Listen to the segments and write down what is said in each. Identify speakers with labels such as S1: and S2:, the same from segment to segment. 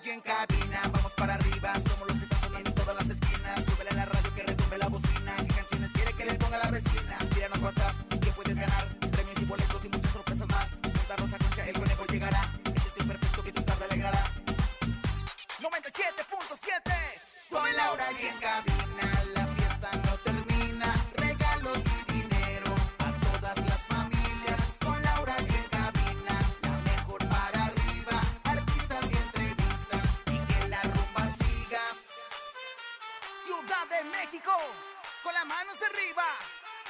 S1: dzięka wina.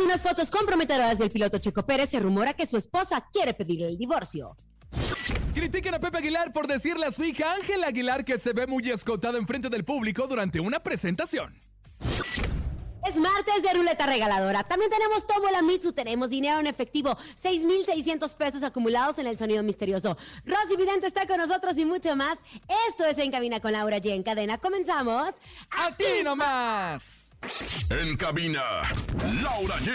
S2: Unas fotos comprometedoras del piloto Checo Pérez, se rumora que su esposa quiere pedirle el divorcio.
S3: Critican a Pepe Aguilar por decirle a su hija Ángela Aguilar que se ve muy escotada enfrente del público durante una presentación.
S2: Es martes de ruleta regaladora. También tenemos Tomo la Mitsu, tenemos dinero en efectivo, 6,600 pesos acumulados en el sonido misterioso. Rosy Vidente está con nosotros y mucho más. Esto es En Cabina con Laura G. En cadena, comenzamos.
S3: ¡A ti nomás!
S4: En cabina, Laura G.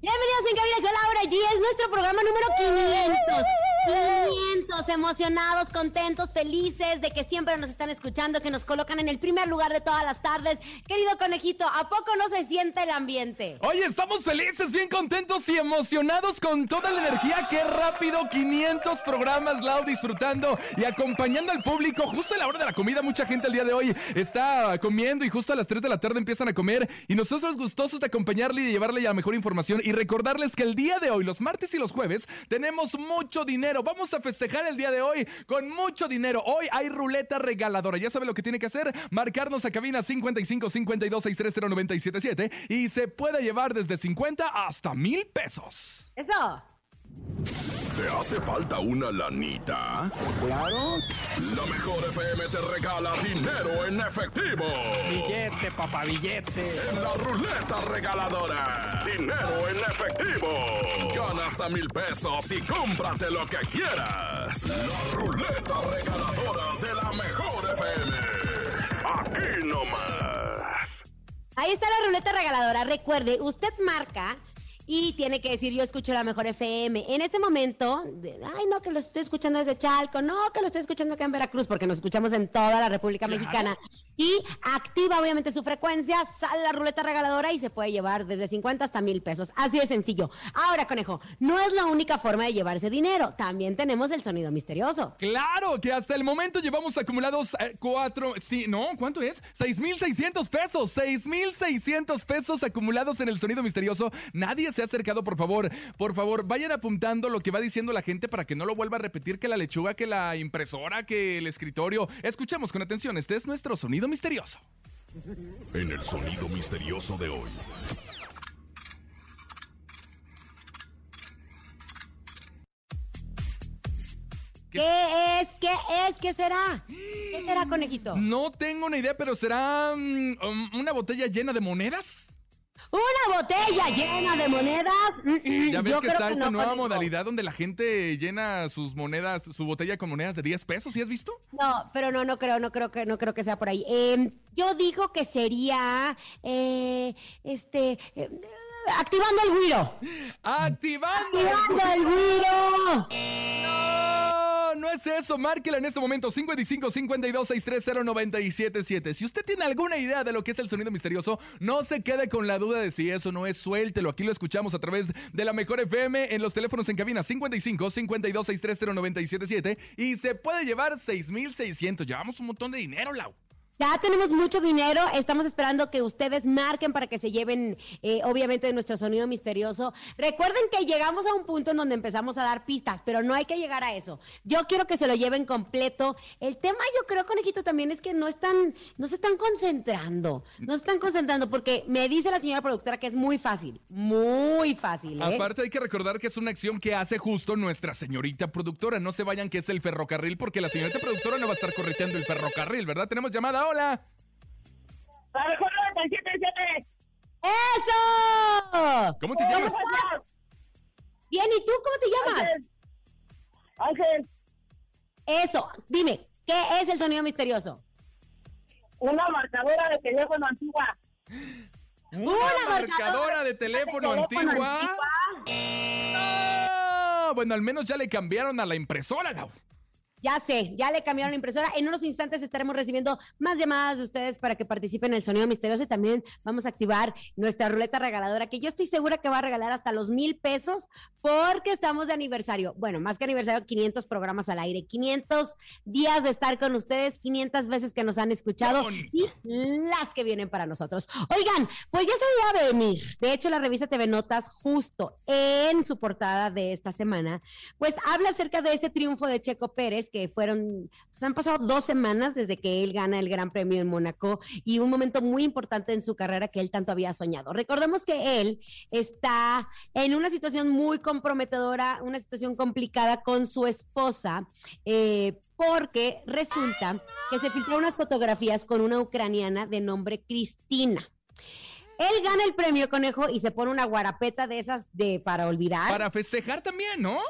S2: Bienvenidos en Cabina con Laura G. Es nuestro programa número 500. 500, emocionados, contentos, felices de que siempre nos están escuchando, que nos colocan en el primer lugar de todas las tardes. Querido conejito, ¿a poco no se siente el ambiente?
S3: Oye, estamos felices, bien contentos y emocionados con toda la energía. ¡Qué rápido! 500 programas, Lau, disfrutando y acompañando al público. Justo a la hora de la comida, mucha gente el día de hoy está comiendo y justo a las 3 de la tarde empiezan a comer. Y nosotros gustosos de acompañarle y de llevarle la mejor información. Y recordarles que el día de hoy, los martes y los jueves, tenemos mucho dinero. Vamos a festejar el día de hoy con mucho dinero. Hoy hay ruleta regaladora. Ya sabe lo que tiene que hacer: marcarnos a cabina 55 52 630 977 y se puede llevar desde 50 hasta mil pesos.
S2: Eso.
S4: ¿Te hace falta una lanita?
S5: Claro.
S4: La mejor FM te regala dinero en efectivo.
S5: Billete, papá, billete.
S4: En la ruleta regaladora. Dinero en efectivo. Gana hasta mil pesos y cómprate lo que quieras. La ruleta regaladora de la mejor FM. Aquí nomás.
S2: Ahí está la ruleta regaladora. Recuerde, usted marca y tiene que decir yo escucho la mejor FM. En ese momento, de- ay no, que lo estoy escuchando desde Chalco, no, que lo estoy escuchando acá en Veracruz, porque nos escuchamos en toda la República Mexicana. Y activa obviamente su frecuencia, sale la ruleta regaladora y se puede llevar desde 50 hasta mil pesos. Así de sencillo. Ahora, conejo, no es la única forma de llevarse dinero. También tenemos el sonido misterioso.
S3: Claro que hasta el momento llevamos acumulados eh, cuatro, sí, no, ¿cuánto es? 6,600 pesos, 6,600 pesos acumulados en el sonido misterioso. Nadie se ha acercado, por favor, por favor, vayan apuntando lo que va diciendo la gente para que no lo vuelva a repetir que la lechuga, que la impresora, que el escritorio. Escuchemos con atención, este es nuestro sonido misterioso.
S4: En el sonido misterioso de hoy.
S2: ¿Qué es? ¿Qué es? ¿Qué será? ¿Qué será, conejito?
S3: No tengo una idea, pero será mm, um, una botella llena de monedas.
S2: ¿Una botella llena de monedas? Mm, mm,
S3: Ya ves
S2: yo
S3: que
S2: creo
S3: está
S2: que
S3: esta
S2: no,
S3: nueva modalidad donde la gente llena sus monedas, su botella con monedas de 10 pesos, ¿sí has visto?
S2: No, pero no, no creo, no creo que, no creo que sea por ahí. Eh, yo digo que sería, eh, este, eh, activando el guiro.
S3: ¡Activando!
S2: ¡Activando el guiro!
S3: No, no es eso, márquela en este momento 55 52 630 977. Si usted tiene alguna idea de lo que es el sonido misterioso, no se quede con la duda de si eso no es, suéltelo. Aquí lo escuchamos a través de la Mejor FM en los teléfonos en cabina 55 52 630 977 y se puede llevar 6600. Llevamos un montón de dinero, Lau.
S2: Ya tenemos mucho dinero, estamos esperando que ustedes marquen para que se lleven, eh, obviamente, de nuestro sonido misterioso. Recuerden que llegamos a un punto en donde empezamos a dar pistas, pero no hay que llegar a eso. Yo quiero que se lo lleven completo. El tema, yo creo, conejito, también es que no están, no se están concentrando, no se están concentrando, porque me dice la señora productora que es muy fácil, muy fácil. ¿eh?
S3: Aparte hay que recordar que es una acción que hace justo nuestra señorita productora. No se vayan que es el ferrocarril porque la señorita productora no va a estar correteando el ferrocarril, ¿verdad? Tenemos llamada, hola.
S6: La mejor 97.7.
S2: ¡Eso!
S3: ¿Cómo te
S6: ¿Cómo
S3: llamas?
S2: Bien, ¿y tú cómo te llamas?
S6: Ángel, Ángel,
S2: Eso, dime, ¿qué es el sonido misterioso?
S6: una marcadora de teléfono antigua.
S3: Una, marcadora de teléfono, antigua. Ah, bueno, al menos ya le cambiaron a la impresora, Lau.
S2: Ya sé, ya le cambiaron la impresora. En unos instantes estaremos recibiendo más llamadas de ustedes para que participen en el sonido misterioso y también vamos a activar nuestra ruleta regaladora, que yo estoy segura que va a regalar hasta los mil pesos porque estamos de aniversario. Bueno, más que aniversario, 500 programas al aire, 500 días de estar con ustedes, 500 veces que nos han escuchado y las que vienen para nosotros. Oigan, pues ya se veía venir. De hecho, la revista TV Notas, justo en su portada de esta semana, pues habla acerca de ese triunfo de Checo Pérez, que fueron, pues han pasado dos semanas desde que él gana el Gran Premio en Mónaco y un momento muy importante en su carrera que él tanto había soñado. Recordemos que él está en una situación muy comprometedora, una situación complicada con su esposa. eh, porque resulta que se filtraron unas fotografías con una ucraniana de nombre Cristina. Él gana el premio conejo y se pone una guarapeta de esas de para olvidar, para,
S3: Para festejar también, ¿no?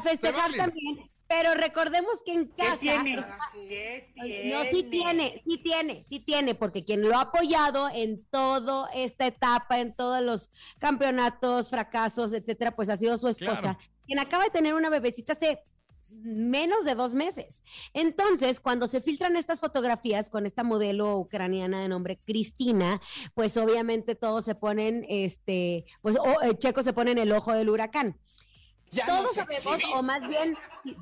S2: festejar
S3: vale.
S2: también. Pero recordemos que en casa
S6: tiene?
S2: no, sí tiene, sí tiene, sí tiene, porque quien lo ha apoyado en toda esta etapa, en todos los campeonatos, fracasos, etcétera, pues ha sido su esposa,
S3: Claro.
S2: quien acaba de tener una bebecita hace menos de dos meses. Entonces, cuando se filtran estas fotografías con esta modelo ucraniana de nombre Cristina, pues obviamente todos se ponen, este, pues o, eh, Checo se pone en el ojo del huracán. Todos sabemos, o más bien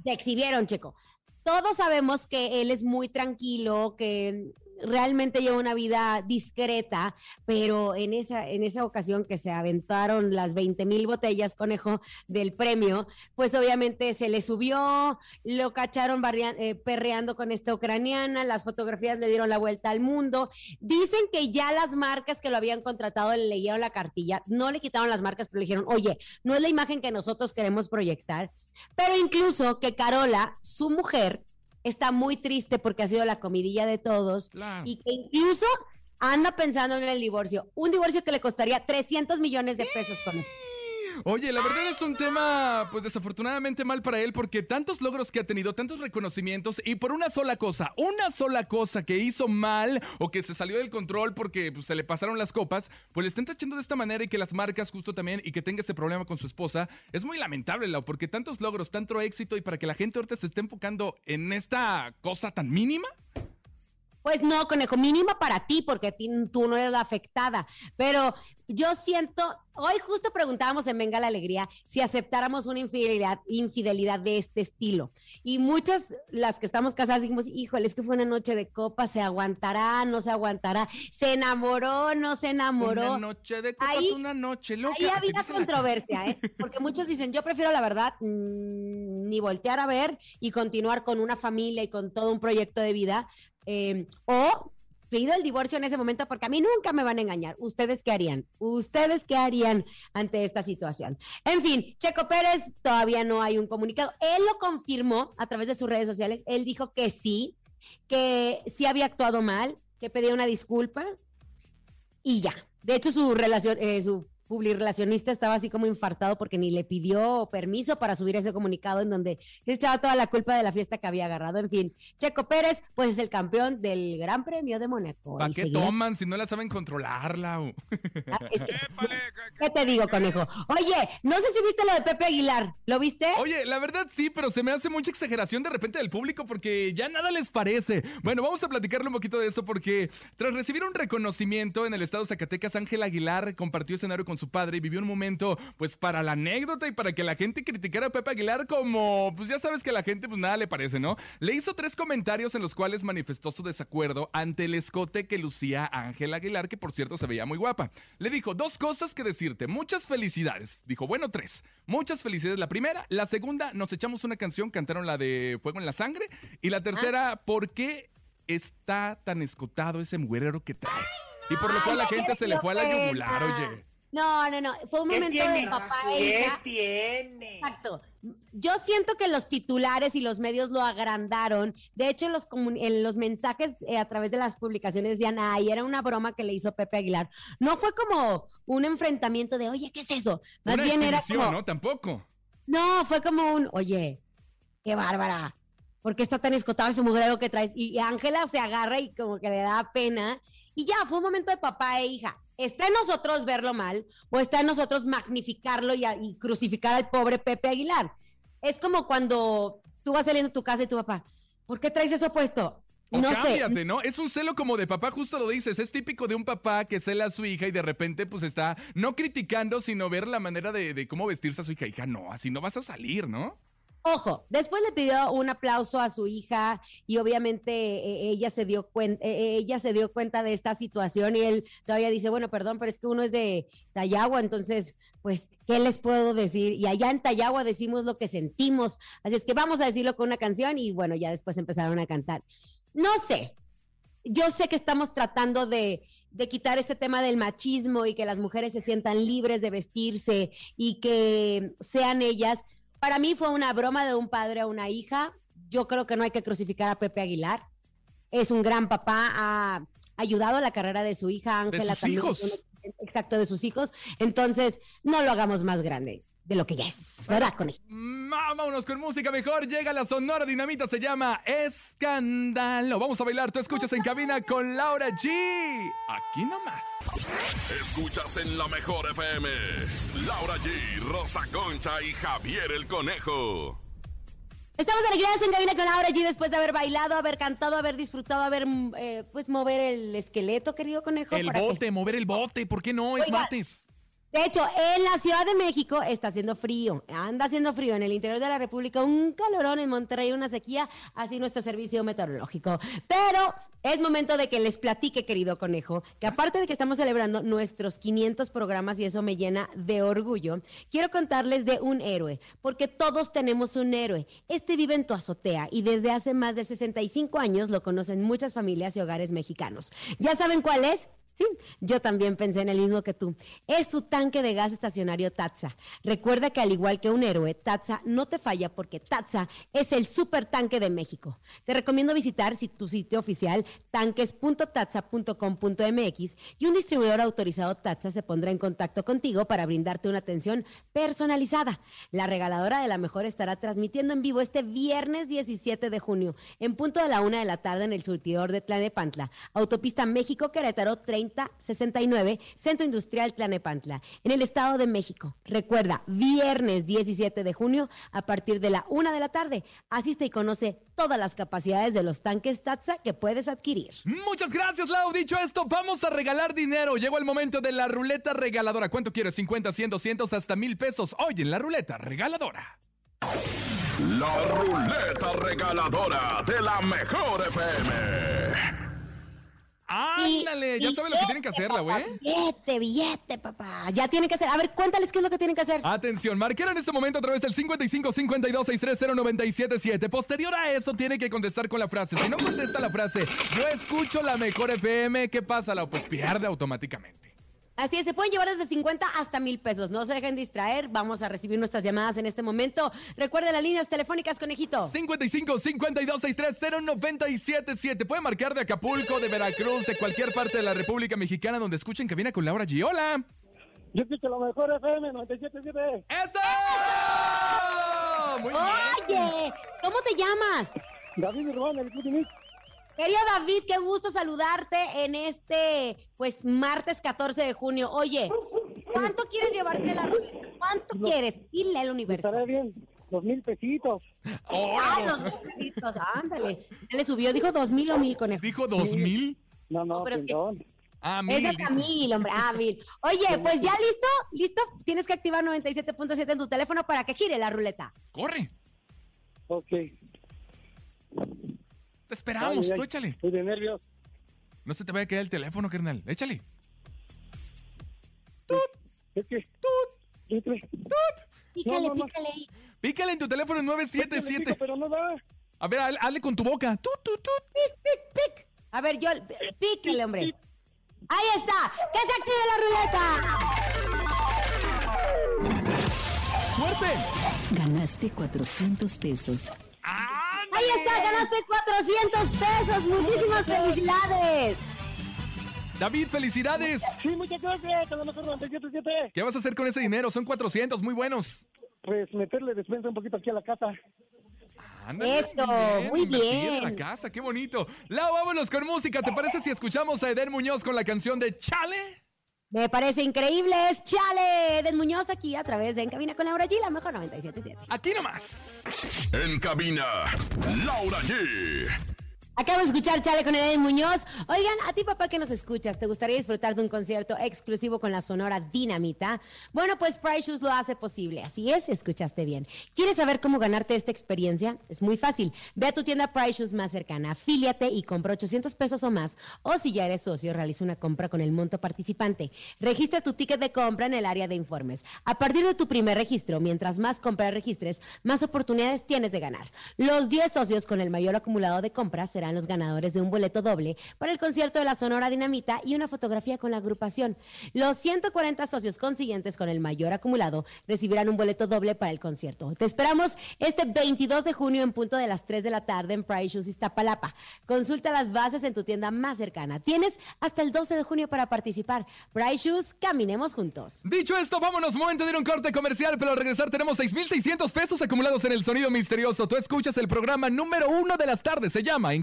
S2: se exhibieron, Checo. Todos sabemos que él es muy tranquilo, que realmente lleva una vida discreta, pero en esa, en esa ocasión que se aventaron las 20 mil botellas, conejo, del premio, pues obviamente se le subió, lo cacharon barria- eh, perreando con esta ucraniana, las fotografías le dieron la vuelta al mundo. Dicen que ya las marcas que lo habían contratado le leyeron la cartilla, no le quitaron las marcas, pero le dijeron, oye, no es la imagen que nosotros queremos proyectar. Pero incluso que Carola, su mujer, está muy triste porque ha sido la comidilla de todos
S3: Claro.
S2: y que incluso anda pensando en el divorcio. Un divorcio que le costaría 300 millones de pesos con él.
S3: Oye, la verdad es un tema, pues desafortunadamente mal para él, porque tantos logros que ha tenido, tantos reconocimientos, y por una sola cosa, una sola cosa que hizo mal o que se salió del control porque pues, se le pasaron las copas, pues le están tachando de esta manera y que las marcas justo también y que tenga ese problema con su esposa, es muy lamentable, Lau, porque tantos logros, tanto éxito y para que la gente ahorita se esté enfocando en esta cosa tan mínima.
S2: Pues no, conejo, mínima para ti, porque ti- tú no eres la afectada. Pero yo siento, hoy justo preguntábamos en Venga la Alegría si aceptáramos una infidelidad, infidelidad de este estilo. Y muchas, las que estamos casadas, dijimos, híjole, es que fue una noche de copa, se aguantará, no se aguantará, se enamoró, no se enamoró.
S3: Una noche de copas,
S2: Ahí-
S3: una noche loca.
S2: Ahí había controversia, ¿eh? Porque muchos dicen, yo prefiero la verdad mm, ni voltear a ver y continuar con una familia y con todo un proyecto de vida. Eh, o pido el divorcio en ese momento porque a mí nunca me van a engañar. ¿Ustedes qué harían? ¿Ustedes qué harían ante esta situación? En fin, Checo Pérez todavía no hay un comunicado. Él lo confirmó a través de sus redes sociales. Él dijo que sí, que sí había actuado mal, que pedía una disculpa y ya. De hecho, su relación, eh, su publirelacionista estaba así como infartado porque ni le pidió permiso para subir ese comunicado en donde echaba toda la culpa de la fiesta que había agarrado. En fin, Checo Pérez, pues es el campeón del Gran Premio de Mónaco.
S3: ¿Para qué
S2: seguirá-
S3: toman si no la saben controlar, Lau?
S2: Es que- ¿Qué te digo, conejo? Oye, no sé si viste lo de Pepe Aguilar. ¿Lo viste?
S3: Oye, la verdad sí, pero se me hace mucha exageración de repente del público porque ya nada les parece. Bueno, vamos a platicarle un poquito de eso porque tras recibir un reconocimiento en el estado de Zacatecas, Ángel Aguilar compartió escenario con su padre y vivió un momento, pues, para la anécdota y para que la gente criticara a Pepe Aguilar como, pues ya sabes que a la gente, pues nada le parece, ¿no? Le hizo tres comentarios en los cuales manifestó su desacuerdo ante el escote que lucía Ángel Aguilar, que por cierto se veía muy guapa. Le dijo dos cosas que decirte. Muchas felicidades. Dijo, bueno, tres. Muchas felicidades. La primera. La segunda, nos echamos una canción, cantaron la de Fuego en la Sangre. Y la tercera, ¿por qué está tan escotado ese mugrero que traes? Y por lo cual la gente se le fue a la yugular, oye.
S2: No, no, no. Fue un
S5: ¿Qué
S2: momento
S5: tiene?
S2: de papá e
S5: ¿Qué
S2: hija.
S5: tiene?
S2: Exacto. Yo siento que los titulares y los medios lo agrandaron. De hecho, en los, en los mensajes eh, a través de las publicaciones decían, ay, era una broma que le hizo Pepe Aguilar. No fue como un enfrentamiento de, oye, ¿qué es eso? Más
S3: Una
S2: bien era como,
S3: ¿no? Tampoco.
S2: no, fue como un, oye, qué bárbara. ¿Por qué está tan escotado ese mugrero que traes? Y Ángela se agarra y como que le da pena. Y ya, fue un momento de papá e hija. Está en nosotros verlo mal o está en nosotros magnificarlo y, crucificar al pobre Pepe Aguilar. Es como cuando tú vas saliendo de tu casa y tu papá, ¿por qué traes eso puesto?
S3: O
S2: no sé.
S3: ¿no? Es un celo como de papá, justo lo dices. Es típico de un papá que cela a su hija y de repente, pues está no criticando, sino ver la manera de, de cómo vestirse a su hija. Hija, no, así no vas a salir, ¿no?
S2: Ojo, después le pidió un aplauso a su hija y obviamente eh, ella se dio cuenta, ella se dio cuenta de esta situación y él todavía dice, bueno, perdón, pero es que uno es de Tayagua, entonces, pues, ¿qué les puedo decir? Y allá en Tayagua decimos lo que sentimos, así es que vamos a decirlo con una canción y bueno, ya después empezaron a cantar. No sé, yo sé que estamos tratando de, de quitar este tema del machismo y que las mujeres se sientan libres de vestirse y que sean ellas. Para mí fue una broma de un padre a una hija. Yo creo que no hay que crucificar a Pepe Aguilar. Es un gran papá, ha ayudado a la carrera de su hija Ángela
S3: sus
S2: también.
S3: hijos.
S2: Exacto, de sus hijos. Entonces, no lo hagamos más grande de lo que ya es, ¿verdad? Con esto.
S3: Mm, Vámonos con música mejor. Llega la Sonora Dinamita, se llama Escándalo. Vamos a bailar. Tú escuchas en cabina con Laura G. Aquí nomás.
S4: Escuchas en la mejor FM. Laura G, Rosa Concha y Javier el Conejo.
S2: Estamos de regreso en cabina con Laura G después de haber bailado, haber cantado, haber disfrutado, haber eh, pues mover el esqueleto, querido conejo.
S3: El
S2: para que-
S3: bote, mover el bote. ¿Por qué no? Es martes.
S2: De hecho, en la Ciudad de México está haciendo frío, anda haciendo frío en el interior de la República, un calorón en Monterrey, una sequía, así nuestro servicio meteorológico. Pero es momento de que les platique, querido conejo, que aparte de que estamos celebrando nuestros 500 programas y eso me llena de orgullo, quiero contarles de un héroe, porque todos tenemos un héroe. Este vive en tu azotea y desde hace más de 65 años lo conocen muchas familias y hogares mexicanos. ¿Ya saben cuál es? Sí, yo también pensé en el mismo que tú. Es tu tanque de gas estacionario Tatsa. Recuerda que al igual que un héroe, Tatsa no te falla porque Tatsa es el super tanque de México. Te recomiendo visitar si- tu sitio oficial tanques.tatsa.com.mx y un distribuidor autorizado Tatsa se pondrá en contacto contigo para brindarte una atención personalizada. La regaladora de la mejor estará transmitiendo en vivo este viernes 17 de junio en punto de la una de la tarde en el surtidor de Tlanepantla, autopista México Querétaro 3069, Centro Industrial Tlanepantla, en el Estado de México. Recuerda, viernes 17 de junio a partir de la una de la tarde. Asiste y conoce todas las capacidades de los tanques Tatsa que puedes adquirir.
S3: Muchas gracias, Lau. Dicho esto, vamos a regalar dinero. Llegó el momento de la ruleta regaladora. ¿Cuánto quieres? 50, 100, 200, hasta mil pesos. Hoy en la ruleta regaladora.
S4: La ruleta regaladora de la mejor FM.
S3: Ándale, ya
S2: Y
S3: sabe lo que tienen que hacerla, güey.
S2: Billete, billete, papá. Ya tienen que hacer. A ver, cuéntales qué es lo que tienen que hacer.
S3: Atención, marquera en este momento a través del 55 52 630 977. Posterior a eso, tiene que contestar con la frase. Si no contesta la frase, yo escucho la mejor FM, ¿qué pasa? La pues pierde automáticamente.
S2: Así es, se pueden llevar desde 50 hasta mil pesos. No se dejen distraer. Vamos a recibir nuestras llamadas en este momento. Recuerden las líneas telefónicas, conejito.
S3: 55 52 630 977. Puede marcar de Acapulco, de Veracruz, de cualquier parte de la República Mexicana donde escuchen que viene con Laura G. Hola.
S5: Yo escucho la mejor FM 97.7.
S3: ¡Eso! Muy bien.
S2: Oye, ¿cómo te llamas?
S5: David Urbán, el Putinix.
S2: Querido David, qué gusto saludarte en este, pues, martes 14 de junio. Oye, ¿cuánto quieres llevarte la ruleta? ¿Cuánto quieres? Dile al universo.
S5: Estaré bien. Dos mil pesitos.
S3: Ahora,
S2: Ah, los mil pesitos, ándale. Ya le subió, dijo dos mil o mil conejo.
S3: ¿Dijo dos mil?
S5: No, no,
S2: No, pero es que-
S5: perdón.
S3: Ah, mil.
S2: Ese es a
S3: dice.
S2: mil, hombre. Ah, mil. Oye, pues ya listo, listo. Tienes que activar 97.7 en tu teléfono para que gire la ruleta.
S3: Corre.
S5: Ok.
S3: Te esperamos,
S5: Ay, ay,
S3: tú échale.
S5: Estoy de nervios.
S3: No se te vaya a quedar el teléfono, carnal. Échale.
S5: Es que... Entre-
S2: Pícale,
S5: No, no, no.
S2: pícale ahí.
S3: Pícale en tu teléfono en
S5: pico,
S3: 977.
S5: Pero no da.
S3: A ver, haz- hazle con tu boca. Tut, tut, tut.
S2: Pic, pic, pic. A ver, yo, pícale, hombre. Ahí está. ¡Que se active la ruleta!
S3: ¡Suerte!
S7: Ganaste 400 pesos.
S2: Ahí está, ganaste 400 pesos. Muchísimas felicidades.
S3: David, felicidades.
S5: Sí, muchas gracias. A la mejor 97.7.
S3: ¿Qué vas a hacer con ese dinero? Son 400, muy buenos.
S5: Pues meterle despensa un poquito aquí a la casa.
S3: Ándale,
S2: Eso, muy bien.
S3: la casa, qué bonito. Lau, vámonos con música. ¿Te parece si escuchamos a Eder Muñoz con la canción de Chale?
S2: Me parece increíble. Es Chale. Eden Muñoz aquí a través de En Cabina con Laura G, la mejor 97.7.
S3: Aquí nomás.
S4: En cabina, Laura G.
S2: Acabo de escuchar Chale con Eden Muñoz. Oigan, a ti papá que nos escuchas, ¿te gustaría disfrutar de un concierto exclusivo con la Sonora Dinamita? Bueno, pues Price Shoes lo hace posible. Así es, escuchaste bien. ¿Quieres saber cómo ganarte esta experiencia? Es muy fácil. Ve a tu tienda Price Shoes más cercana, afíliate y compra 800 pesos o más. O si ya eres socio, realiza una compra con el monto participante. Registra tu ticket de compra en el área de informes. A partir de tu primer registro, mientras más compras registres, más oportunidades tienes de ganar. Los 10 socios con el mayor acumulado de compras serán los ganadores de un boleto doble para el concierto de la Sonora Dinamita y una fotografía con la agrupación. Los 140 socios consiguientes con el mayor acumulado recibirán un boleto doble para el concierto. Te esperamos este 22 de junio en punto de las 3 de la tarde en Price Shoes Iztapalapa. Consulta las bases en tu tienda más cercana. Tienes hasta el 12 de junio para participar. Price Shoes, caminemos juntos.
S3: Dicho esto, vámonos. Momento de ir a un corte comercial, pero al regresar tenemos 6,600 pesos acumulados en el sonido misterioso. Tú escuchas el programa número uno de las tardes. Se llama En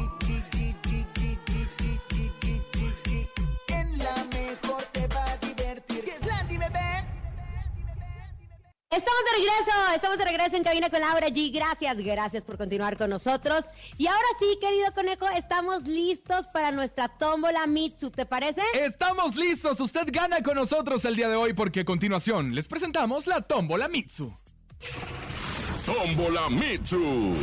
S2: Estamos de regreso, estamos de regreso en Cabina con Laura G. Gracias, gracias por continuar con nosotros. Y ahora sí, querido conejo, estamos listos para nuestra tómbola Mitsu, ¿te parece?
S3: Estamos listos. Usted gana con nosotros el día de hoy porque a continuación les presentamos la tómbola Mitsu.
S4: Tómbola Mitsu.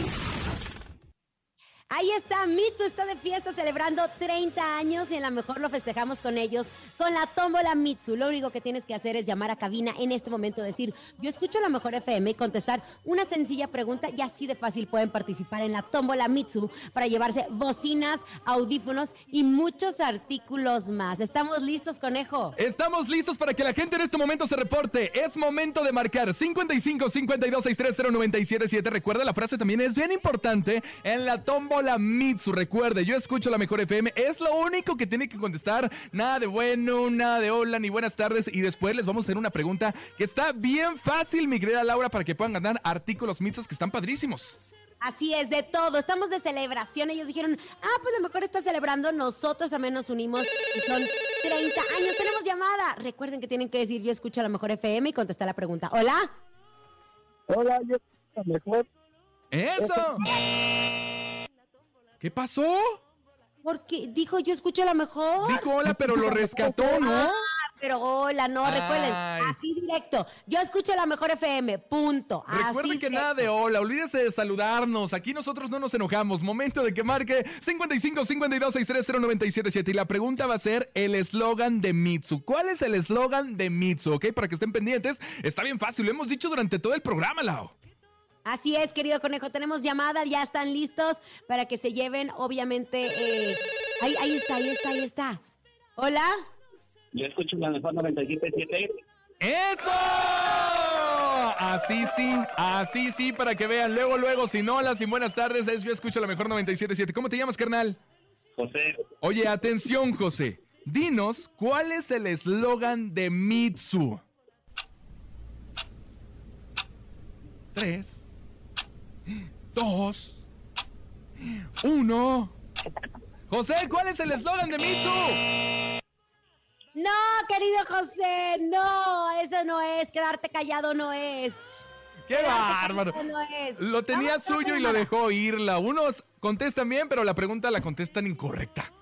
S2: Ahí está, Mitsu está de fiesta celebrando 30 años y en la mejor lo festejamos con ellos con la tómbola Mitsu. Lo único que tienes que hacer es llamar a cabina en este momento, decir, yo escucho la mejor FM y contestar una sencilla pregunta y así de fácil pueden participar en la tómbola Mitsu para llevarse bocinas, audífonos y muchos artículos más. ¿Estamos listos, conejo?
S3: Estamos listos para que la gente en este momento se reporte. Es momento de marcar 55 52 630 977. Recuerda, la frase también es bien importante en la tómbola Mitsu. Recuerde, yo escucho la mejor FM. Es lo único que tiene que contestar. Nada de bueno, nada de hola, ni buenas tardes. Y después les vamos a hacer una pregunta que está bien fácil, mi querida Laura, para que puedan ganar artículos Mitsus que están padrísimos.
S2: Así es, de todo. Estamos de celebración. Ellos dijeron, ah, pues a lo mejor está celebrando. Nosotros también nos unimos y son 30 años. Tenemos llamada. Recuerden que tienen que decir, yo escucho la mejor FM y contestar la pregunta. Hola.
S5: Hola, yo la mejor.
S3: ¡Eso! ¿Qué pasó?
S2: Porque dijo, yo escucho la mejor.
S3: Dijo hola, pero lo rescató, ¿no?
S2: Ah, pero hola, no, recuerden, así directo. Yo escucho la mejor FM, punto.
S3: Recuerden
S2: Así
S3: que nada de hola, olvídese de saludarnos. Aquí nosotros no nos enojamos. Momento de que marque 55 52 630 977 y la pregunta va a ser el eslogan de Mitsu. ¿Cuál es el eslogan de Mitsu? Ok, para que estén pendientes. Está bien fácil, lo hemos dicho durante todo el programa, Lao.
S2: Así es, querido conejo, tenemos llamada, ya están listos para que se lleven, obviamente. eh, ahí, ahí está, ahí está, ahí está. Hola.
S5: Yo escucho la mejor 97.7.
S3: ¡Eso! Así sí, así sí, para que vean. Luego, luego, sin hola, sin buenas tardes, es yo escucho la mejor 97.7. ¿Cómo te llamas, carnal?
S5: José,
S3: Oye, atención, José. Dinos, ¿cuál es el eslogan de Mitsu? Tres, dos, uno. José, ¿cuál es el eslogan de Mitsu?
S2: No, querido José, no, eso no es, quedarte callado no es.
S3: ¡Qué bárbaro!
S2: No.
S3: Lo tenía
S2: Vamos,
S3: suyo y lo dejó irla. Unos contestan bien, pero la pregunta la contestan incorrecta.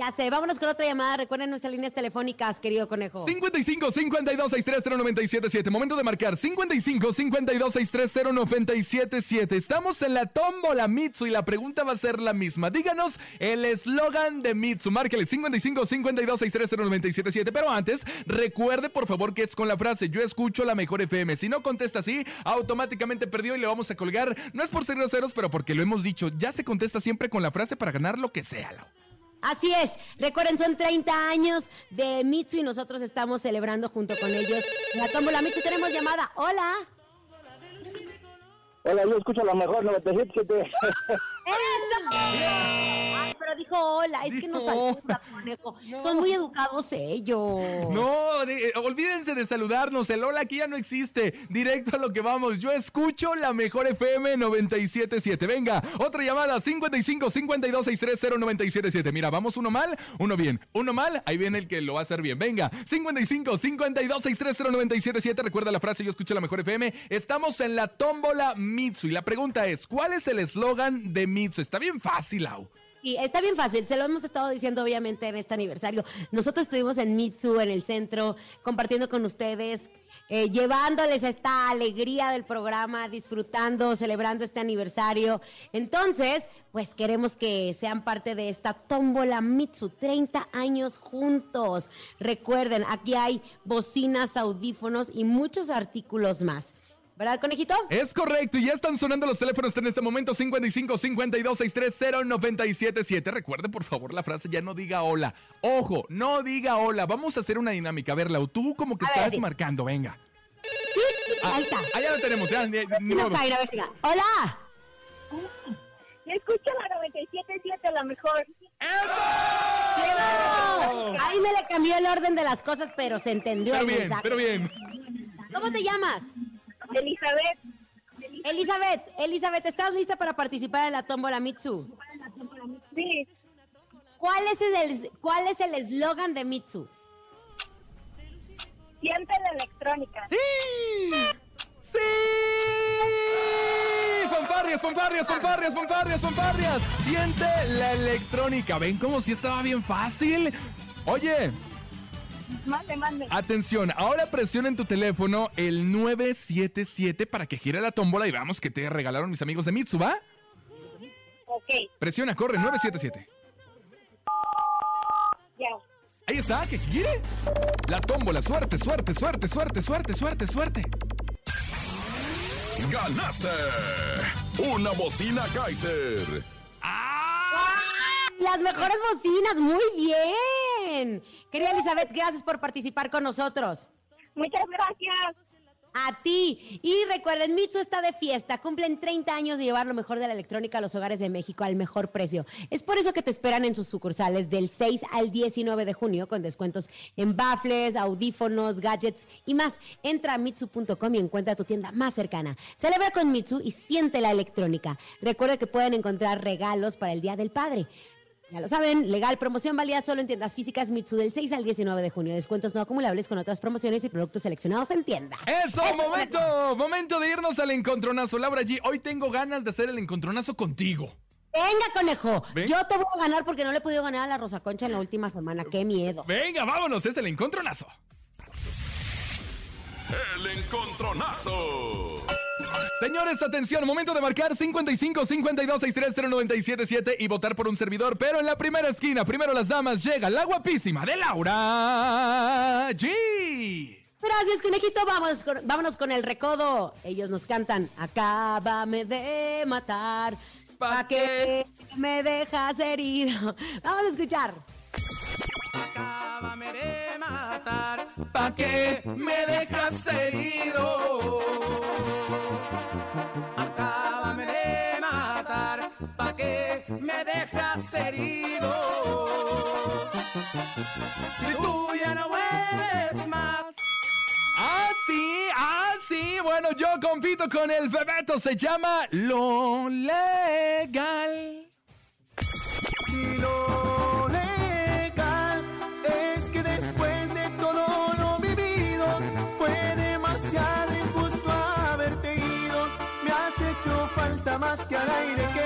S2: Ya sé, vámonos con otra llamada. Recuerden nuestras líneas telefónicas, querido conejo.
S3: 55 52 630 977. Momento de marcar. 55 52 630 977. Estamos en la tómbola Mitsu y la pregunta va a ser la misma. Díganos el eslogan de Mitsu. Márquele 55 52 630 977. Pero antes, recuerde por favor que es con la frase Yo escucho la mejor FM. Si no contesta así, automáticamente perdió y le vamos a colgar. No es por ser groseros, pero porque lo hemos dicho. Ya se contesta siempre con la frase para ganar lo que sea.
S2: Así es, recuerden, son 30 años de Mitsu y nosotros estamos celebrando junto con ellos. La tómbola Mitsu, tenemos llamada. Hola.
S5: hola, yo escucho la mejor 97.7.
S2: ¡Eso! Ay, pero dijo hola, es que nos saluda, conejo. Son muy educados ellos.
S3: No, de- eh, olvídense de saludarnos. El hola aquí ya no existe. Directo a lo que vamos. Yo escucho la mejor FM 977. Venga, otra llamada 55 52 630 977. Mira, vamos uno mal, uno bien. Uno mal, ahí viene el que lo va a hacer bien. Venga, 55 52 630 977. Recuerda la frase Yo escucho la mejor FM. Estamos en la tómbola Mitsu y la pregunta es, ¿cuál es el eslogan de Mitsu? Está bien fácil, Au.
S2: Y está bien fácil, se lo hemos estado diciendo obviamente en este aniversario. Nosotros estuvimos en Mitsu, en el centro, compartiendo con ustedes, eh, llevándoles esta alegría del programa, disfrutando, celebrando este aniversario. Entonces, pues queremos que sean parte de esta tómbola Mitsu, 30 años juntos. Recuerden, aquí hay bocinas, audífonos y muchos artículos más. ¿Verdad, conejito?
S3: Es correcto, y ya están sonando los teléfonos en este momento 55 52 630 977. Recuerde, por favor, la frase ya no diga hola. Ojo, no diga hola. Vamos a hacer una dinámica. A ver, Lau, tú como que
S2: A ver,
S3: estás
S2: sí.
S3: marcando, venga.
S2: Sí, ahí está.
S3: Allá lo tenemos, ya. ni- ni modo.
S2: A ver, diga, Hola.
S6: Yo escucho la 97.7, la mejor.
S2: ¡Bravo! Ahí me le cambió el orden de las cosas, pero se entendió
S3: Pero bien, pero bien.
S2: ¿Cómo te llamas?
S6: Elizabeth.
S2: Elizabeth, Elizabeth, ¿estás lista para participar en la tómbola Mitsu?
S6: Sí,
S2: ¿Cuál es el cuál es el eslogan de Mitsu?
S6: siente la electrónica.
S3: ¡Sí! ¡Fanfarrias, fanfarrias, fanfarrias, fanfarrias, fanfarrias! Siente la electrónica. ¿Ven como si estaba bien fácil? Oye,
S6: Mande, mande.
S3: Atención, ahora presiona en tu teléfono el 977 para que gire la tómbola y veamos que te regalaron mis amigos de Mitsu, ¿va?
S6: Ok,
S3: Presiona, corre, 977.
S6: ya.
S3: Ahí está, que gire. La tómbola, suerte, suerte, suerte, suerte, suerte, suerte, suerte.
S4: ¡Ganaste! Una bocina Kaiser.
S2: Las mejores bocinas, muy bien. Querida Elizabeth, gracias por participar con nosotros.
S6: Muchas gracias.
S2: A ti. Y recuerden, Mitsu está de fiesta. Cumplen 30 años de llevar lo mejor de la electrónica a los hogares de México al mejor precio. Es por eso que te esperan en sus sucursales del 6 al 19 de junio con descuentos en baffles, audífonos, gadgets y más. Entra a mitsu.com y encuentra tu tienda más cercana. Celebra con Mitsu y siente la electrónica. Recuerda que pueden encontrar regalos para el Día del Padre. Ya lo saben, legal, promoción válida solo en tiendas físicas Mitsu del 6 al 19 de junio. Descuentos no acumulables con otras promociones y productos seleccionados en tienda.
S3: ¡Eso, momento! Momento de irnos al encontronazo. Laura G, hoy tengo ganas de hacer el encontronazo contigo.
S2: Venga, conejo.
S3: Ven.
S2: Yo te voy a ganar porque no le he podido ganar a la Rosa Concha en la última semana. Qué miedo.
S3: Venga, vámonos, es el encontronazo.
S4: El encontronazo.
S3: Señores, atención, momento de marcar 55 52 630 977 y votar por un servidor, pero en la primera esquina, primero las damas, llega la guapísima de Laura G.
S2: Gracias, conejito. Vamos con- vámonos con el recodo. Ellos nos cantan, acábame de matar.
S3: ¿Pa
S2: ¿Pa qué me dejas herido? Vamos a escuchar.
S1: Acábame de matar.
S3: ¿Pa' qué me dejas herido?
S1: Acábame de matar. ¿Pa' qué me dejas herido? Si tú ya no vuelves más.
S3: Ah, sí, ah, sí. Bueno, yo compito con el Bebeto. Se llama Lo Legal.
S8: Más que al aire que.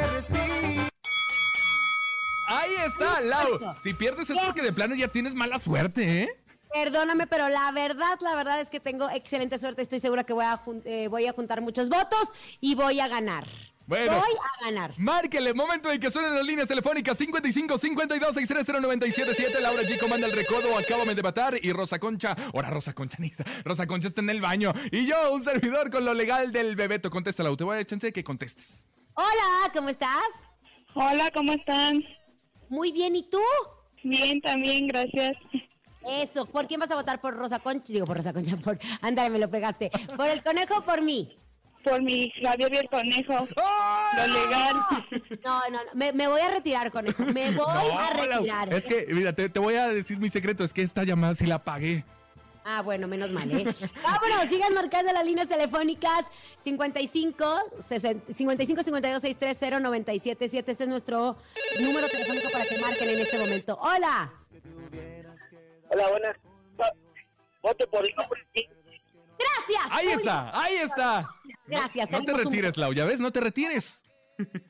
S3: Ahí está, Lau. Si pierdes es porque de plano ya tienes mala suerte, ¿eh?
S2: Perdóname, pero la verdad, la verdad es que tengo excelente suerte. Estoy segura que voy a, jun- eh, voy a juntar muchos votos y voy a ganar.
S3: Bueno.
S2: Voy a ganar.
S3: Márquele, momento en que suenen las líneas telefónicas 55 52 630 977. Laura G comanda el recodo, acábame de matar. Y Rosa Concha, ahora Rosa Concha, ni- Rosa Concha está en el baño. Y yo, un servidor con lo legal del Bebeto. Contéstala, te voy a dar chance de que contestes.
S2: Hola, ¿cómo estás?
S6: Hola, ¿cómo están?
S2: Muy bien, ¿y tú?
S6: Bien, también, gracias.
S2: Eso, ¿por quién vas a votar? ¿Por Rosa Concha? Digo, por Rosa Concha, por... Ándale, me lo pegaste. ¿Por el conejo o por mí?
S6: Por mi Javier y el conejo. Lo legal.
S2: No, no, no. Me, me voy a retirar, conejo. Me voy a
S3: No, Lau,
S2: retirar.
S3: Es que, mira, te, te voy a decir mi secreto. Es que esta llamada sí la pagué.
S2: Ah, bueno, menos mal, ¿eh? Vámonos, sigan marcando las líneas telefónicas 55 60 55 52 630 977. Este es nuestro número telefónico para que marquen en este momento. Hola.
S5: Hola, buenas. Voto por el hombre.
S2: Gracias.
S3: Ahí está, ahí está.
S2: Gracias.
S3: No te
S2: tenemos un-
S3: retires, Lau, ya ves, no te retires.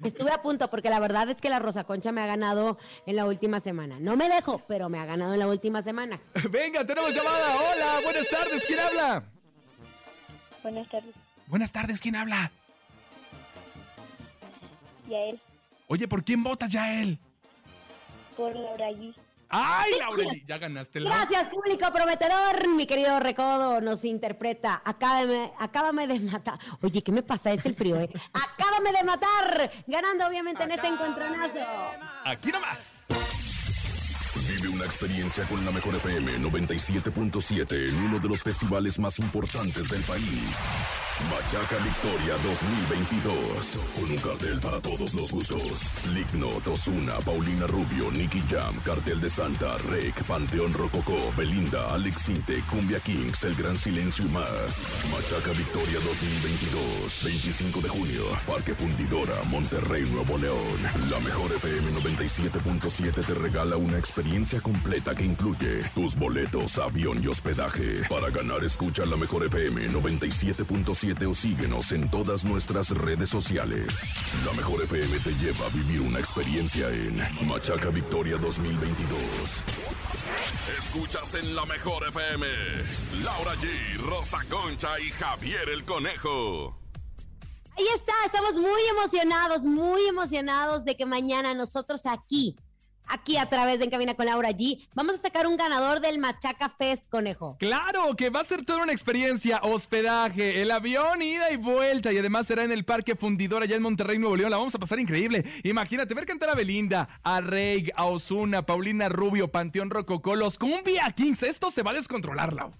S2: Estuve a punto porque la verdad es que la Rosa Concha me ha ganado en la última semana. No me dejo, pero me ha ganado en la última semana.
S3: Venga, tenemos llamada. Hola, buenas tardes, ¿quién habla?
S6: Buenas tardes.
S3: Buenas tardes, ¿quién habla?
S6: Y a él,
S3: Oye, ¿por quién votas ya él?
S6: por Laura G.
S3: ¡Ay, Laura! Ya ganaste, Lau.
S2: Gracias, público prometedor. Mi querido Recodo nos interpreta. Acábame, acábame de matar. Oye, ¿qué me pasa? Es el frío, ¿eh? Acábame de matar. Ganando, obviamente, en este encontronazo.
S3: Aquí nomás.
S4: Vive una experiencia con la mejor FM 97.7 en uno de los festivales más importantes del país. Machaca Victoria 2022. Con un cartel para todos los gustos. Slipknot, Ozuna, Paulina Rubio, Nicky Jam, Cartel de Santa, Rec, Panteón Rococó, Belinda, Alex Sinte, Cumbia Kings, El Gran Silencio y más. Machaca Victoria 2022. 25 de junio. Parque Fundidora, Monterrey, Nuevo León. La mejor FM 97.7 te regala una experiencia completa que incluye tus boletos, avión y hospedaje. Para ganar, escucha la mejor FM 97.7 o síguenos en todas nuestras redes sociales. La mejor FM te lleva a vivir una experiencia en Machaca Victoria 2022. Escuchas en la mejor FM. Laura G, Rosa Concha y Javier el Conejo.
S2: Ahí está, estamos muy emocionados, muy emocionados de que mañana nosotros aquí, aquí a través de En Cabina con Laura G, vamos a sacar un ganador del Machaca Fest, conejo.
S3: Claro, que va a ser toda una experiencia. Hospedaje, el avión, ida y vuelta. Y además será en el Parque Fundidor allá en Monterrey, Nuevo León. La vamos a pasar increíble. Imagínate ver cantar a Belinda, a Rey, a Osuna, Paulina Rubio, Panteón Rococó, los Cumbia Kings. Esto se va a descontrolar, Lau.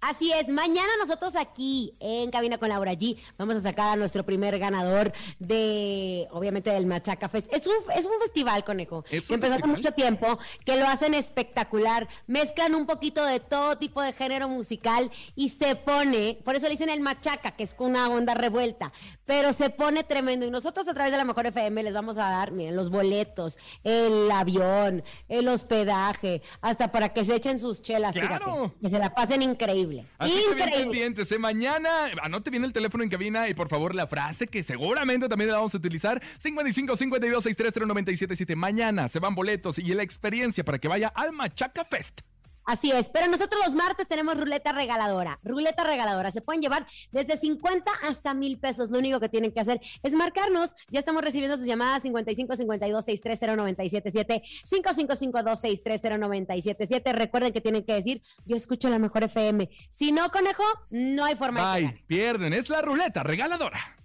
S2: Así es, mañana nosotros aquí en Cabina con Laura G vamos a sacar a nuestro primer ganador de, obviamente, del Machaca Fest. Es un, es un festival, conejo,
S3: ¿Es
S2: que empezó hace mucho tiempo, que lo hacen espectacular, mezclan un poquito de todo tipo de género musical y se pone, por eso le dicen el Machaca, que es con una onda revuelta, pero se pone tremendo. Y nosotros a través de la Mejor FM les vamos a dar, miren, los boletos, el avión, el hospedaje, hasta para que se echen sus chelas,
S3: ¡Claro!
S2: fíjate, que se la pasen increíble.
S3: Así que bien
S2: Increíble.
S3: pendientes, ¿eh? Mañana, anote bien el teléfono en cabina y por favor la frase que seguramente también la vamos a utilizar. 55 52 630 977. Mañana se van boletos y la experiencia para que vaya al Machaca Fest.
S2: Así es, pero nosotros los martes tenemos ruleta regaladora. Ruleta regaladora. Se pueden llevar desde 50 hasta mil pesos. Lo único que tienen que hacer es marcarnos. Ya estamos recibiendo sus llamadas 55 52 630 977 5552 630 977 Recuerden que tienen que decir, yo escucho la mejor FM. Si no, conejo, no hay forma de
S3: Bye,
S2: ganar.
S3: pierden. Es la ruleta regaladora.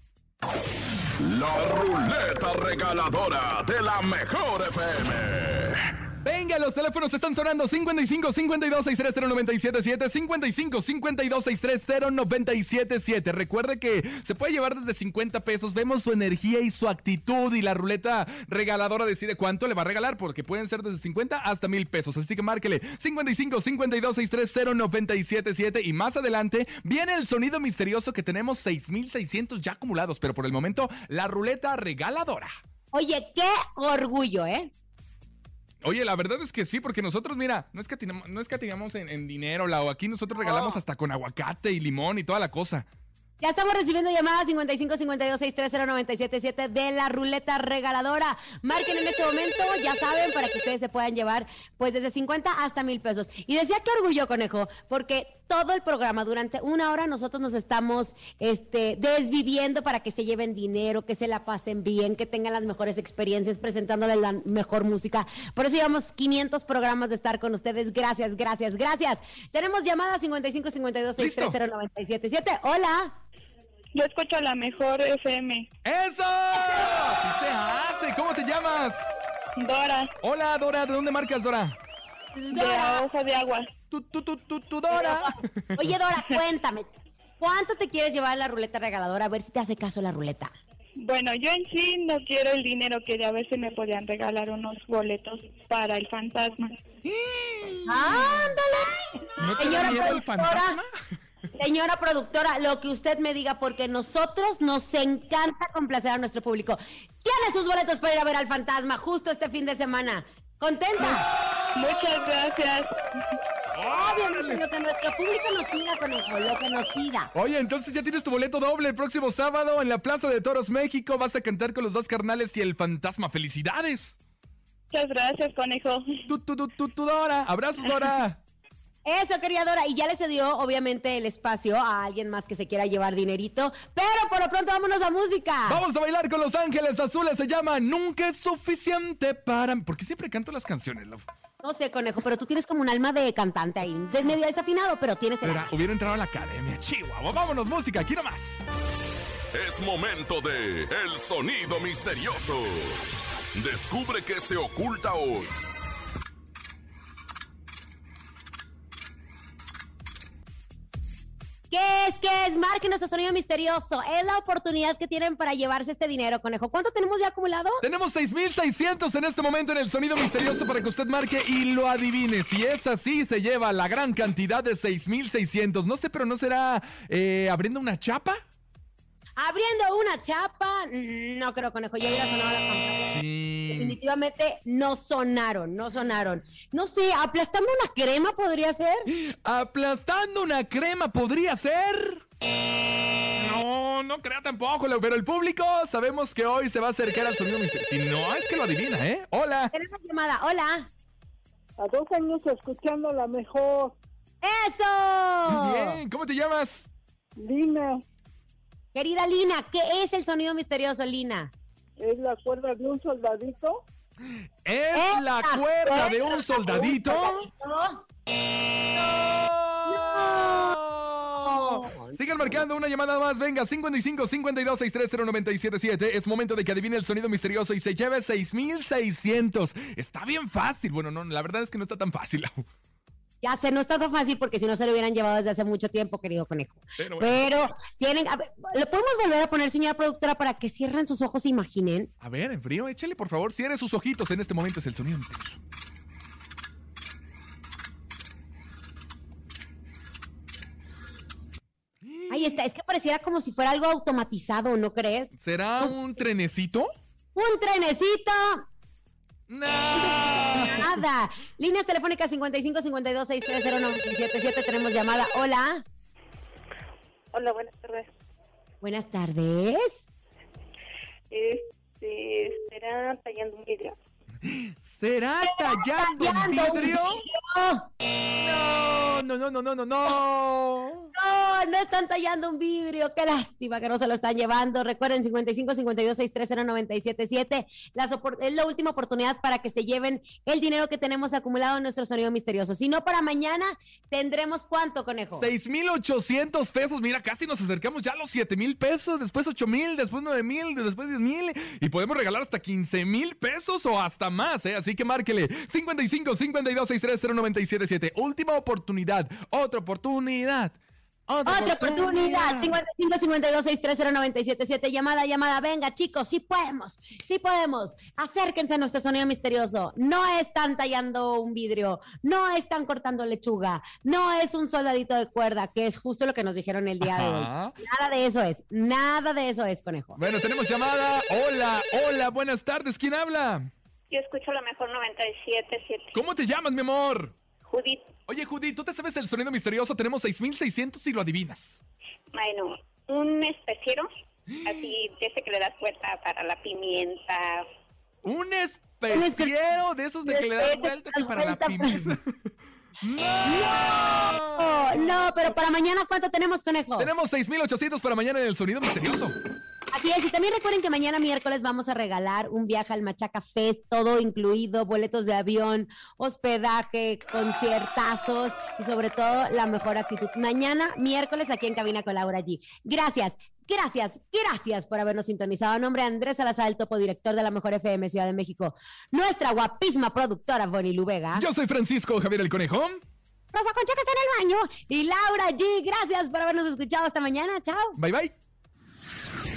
S4: La ruleta regaladora de la mejor FM.
S3: Venga, los teléfonos están sonando 55 52 630 977 55 52 630 977 Recuerde que se puede llevar desde 50 pesos. Vemos su energía y su actitud y la ruleta regaladora decide cuánto le va a regalar porque pueden ser desde 50 hasta mil pesos. Así que márquele 55 52 630 977 y más adelante viene el sonido misterioso que tenemos 6600 ya acumulados, pero por el momento la ruleta regaladora.
S2: Oye, qué orgullo, ¿eh?
S3: Oye, la verdad es que sí, porque nosotros, mira, no es que no es que en, en dinero, Lau. Aquí nosotros regalamos hasta con aguacate y limón y toda la cosa.
S2: Ya estamos recibiendo llamadas 55 52 630 977 de la ruleta regaladora. Marquen en este momento, ya saben, para que ustedes se puedan llevar pues desde 50 hasta mil pesos. Y decía que orgullo, conejo, porque todo el programa, durante una hora, nosotros nos estamos este, desviviendo para que se lleven dinero, que se la pasen bien, que tengan las mejores experiencias, presentándoles la mejor música. Por eso llevamos 500 programas de estar con ustedes. Gracias, gracias, gracias. Tenemos llamadas 55 52 630 977. Hola.
S6: Yo escucho la mejor FM.
S3: ¡Eso! ¡Sí se hace! ¿Cómo te llamas?
S6: Dora.
S3: Hola, Dora. ¿De dónde marcas, Dora?
S6: De la hoja de agua.
S3: Tu, tu, tu, tu, tu, Dora.
S2: Oye, Dora, cuéntame. ¿Cuánto te quieres llevar la ruleta regaladora? A ver si te hace caso la ruleta.
S6: Bueno, yo en sí no quiero el dinero, quería ver si me podían regalar unos boletos para el fantasma.
S2: ¡Ándale!
S3: ¿No te da
S2: Señora
S3: miedo el
S2: productora,
S3: fantasma?
S2: Señora productora, lo que usted me diga, porque nosotros nos encanta complacer a nuestro público. Tiene sus boletos para ir a ver al fantasma justo este fin de semana. ¿Contenta?
S6: Muchas gracias.
S2: Obviamente, lo que nuestro público nos pida, conejo, lo que nos pida.
S3: Oye, entonces ya tienes tu boleto doble el próximo sábado en la Plaza de Toros México. Vas a cantar con los dos carnales y el fantasma. ¡Felicidades!
S6: Muchas gracias, conejo.
S3: Tu, tu, tu, tu, tu, Dora. Abrazos, Dora.
S2: Eso, querida Dora. Y ya le cedió, obviamente, el espacio a alguien más que se quiera llevar dinerito. Pero por lo pronto, vámonos a música.
S3: Vamos a bailar con Los Ángeles Azules. Se llama Nunca es suficiente para... ¿Por qué siempre canto las canciones, Lau?
S2: No sé, conejo, pero tú tienes como un alma de cantante ahí. De medio desafinado, pero tienes el
S3: Pero
S2: alma.
S3: hubiera entrado a la academia, Chihuahua. Vámonos, música, aquí nomás.
S4: Es momento de El Sonido Misterioso. Descubre qué se oculta hoy.
S2: ¿Qué es? ¿Qué es? Marquen nuestro sonido misterioso. Es la oportunidad que tienen para llevarse este dinero, conejo. ¿Cuánto tenemos ya acumulado?
S3: Tenemos 6,600 en este momento en el sonido misterioso para que usted marque y lo adivine. Si es así, se lleva la gran cantidad de 6,600. No sé, pero ¿no será eh, abriendo una chapa?
S2: Abriendo una chapa. No creo, conejo. Ya hubiera sonado la campana.
S3: Sí.
S2: Definitivamente no sonaron, no sonaron. No sé, aplastando una crema podría ser.
S3: Aplastando una crema podría ser. No, no crea tampoco, pero el público sabemos que hoy se va a acercar al sonido misterioso. Si no, es que lo adivina, ¿eh? Hola.
S2: Tenemos llamada. Hola.
S5: A dos años escuchando la mejor.
S2: ¡Eso!
S3: Bien, ¿cómo te llamas?
S5: Lina
S2: Querida Lina, ¿qué es el sonido misterioso, Lina?
S5: es la cuerda de un soldadito.
S3: Es la cuerda de un
S2: cuerda
S3: soldadito.
S2: soldadito.
S3: ¡No! Sigan marcando una llamada más. Venga, 55 52 630 977. Es momento de que adivine el sonido misterioso y se lleve 6600. Está bien fácil. Bueno, no, la verdad es que no está tan fácil.
S2: Ya sé, no está tan fácil porque si no se lo hubieran llevado desde hace mucho tiempo, querido conejo.
S3: Pero
S2: tienen. A ver, ¿lo podemos volver a poner, señora productora, para que cierren sus ojos e imaginen?
S3: A ver, en frío, échale por favor. Cierre sus ojitos. En este momento es el sonido misterioso.
S2: Ahí está, es que pareciera como si fuera algo automatizado, ¿no crees?
S3: ¿Será un trenecito?
S2: ¡Un trenecito!
S3: ¡No!
S2: Nada. Líneas telefónicas 55 52 630 977. Tenemos llamada. Hola.
S6: Hola, buenas tardes.
S2: Buenas tardes.
S6: Este, ¿será tallando un vidrio?
S3: ¿Será tallando un vidrio? No, no, no, no, no, no, no.
S2: no, no están tallando un vidrio. Qué lástima que no se lo están llevando. Recuerden, 55 52 630 977. Las opor- es la última oportunidad para que se lleven el dinero que tenemos acumulado en nuestro sonido misterioso. Si no, para mañana tendremos cuánto, conejo.
S3: 6,800 pesos. Mira, casi nos acercamos ya a los 7 mil pesos. Después 8 mil, después 9 mil, después 10 mil. Y podemos regalar hasta 15 mil pesos o hasta más, ¿eh? Así que márquele 55 52 630 977. Última oportunidad. Otra oportunidad.
S2: Otra oportunidad. 55 52 630 977. Llamada, llamada. Venga, chicos, sí podemos. Sí podemos. Acérquense a nuestro sonido misterioso. No están tallando un vidrio. No están cortando lechuga. No es un soldadito de cuerda, que es justo lo que nos dijeron el día de hoy. Nada de eso es. Nada de eso es, conejo.
S3: Bueno, tenemos llamada. Hola, hola, buenas tardes. ¿Quién habla?
S9: Yo escucho la mejor 97.7.
S3: ¿Cómo te llamas, mi amor?
S9: Judith,
S3: Oye, Judith, ¿tú te sabes el sonido misterioso? Tenemos 6600 y lo adivinas.
S9: bueno, un especiero, así, de ese que le das vuelta para la pimienta.
S3: Un especiero de esos de que le das vuelta que para la pimienta. ¡No!
S2: No, pero para mañana, ¿cuánto tenemos, conejo?
S3: Tenemos 6800 para mañana en el sonido misterioso.
S2: Así es, y también recuerden que mañana miércoles vamos a regalar un viaje al Machaca Fest, todo incluido, boletos de avión, hospedaje, conciertazos y sobre todo la mejor actitud. Mañana miércoles aquí en Cabina con Laura G. Gracias. Gracias, gracias por habernos sintonizado. A nombre de Andrés Salazar, el topo director de la Mejor FM Ciudad de México. Nuestra guapísima productora, Bonnie Lubega.
S3: Yo soy Francisco Javier el Conejo.
S2: Rosa Concha, que está en el baño. Y Laura G. Gracias por habernos escuchado. Hasta mañana. Chao.
S3: Bye bye.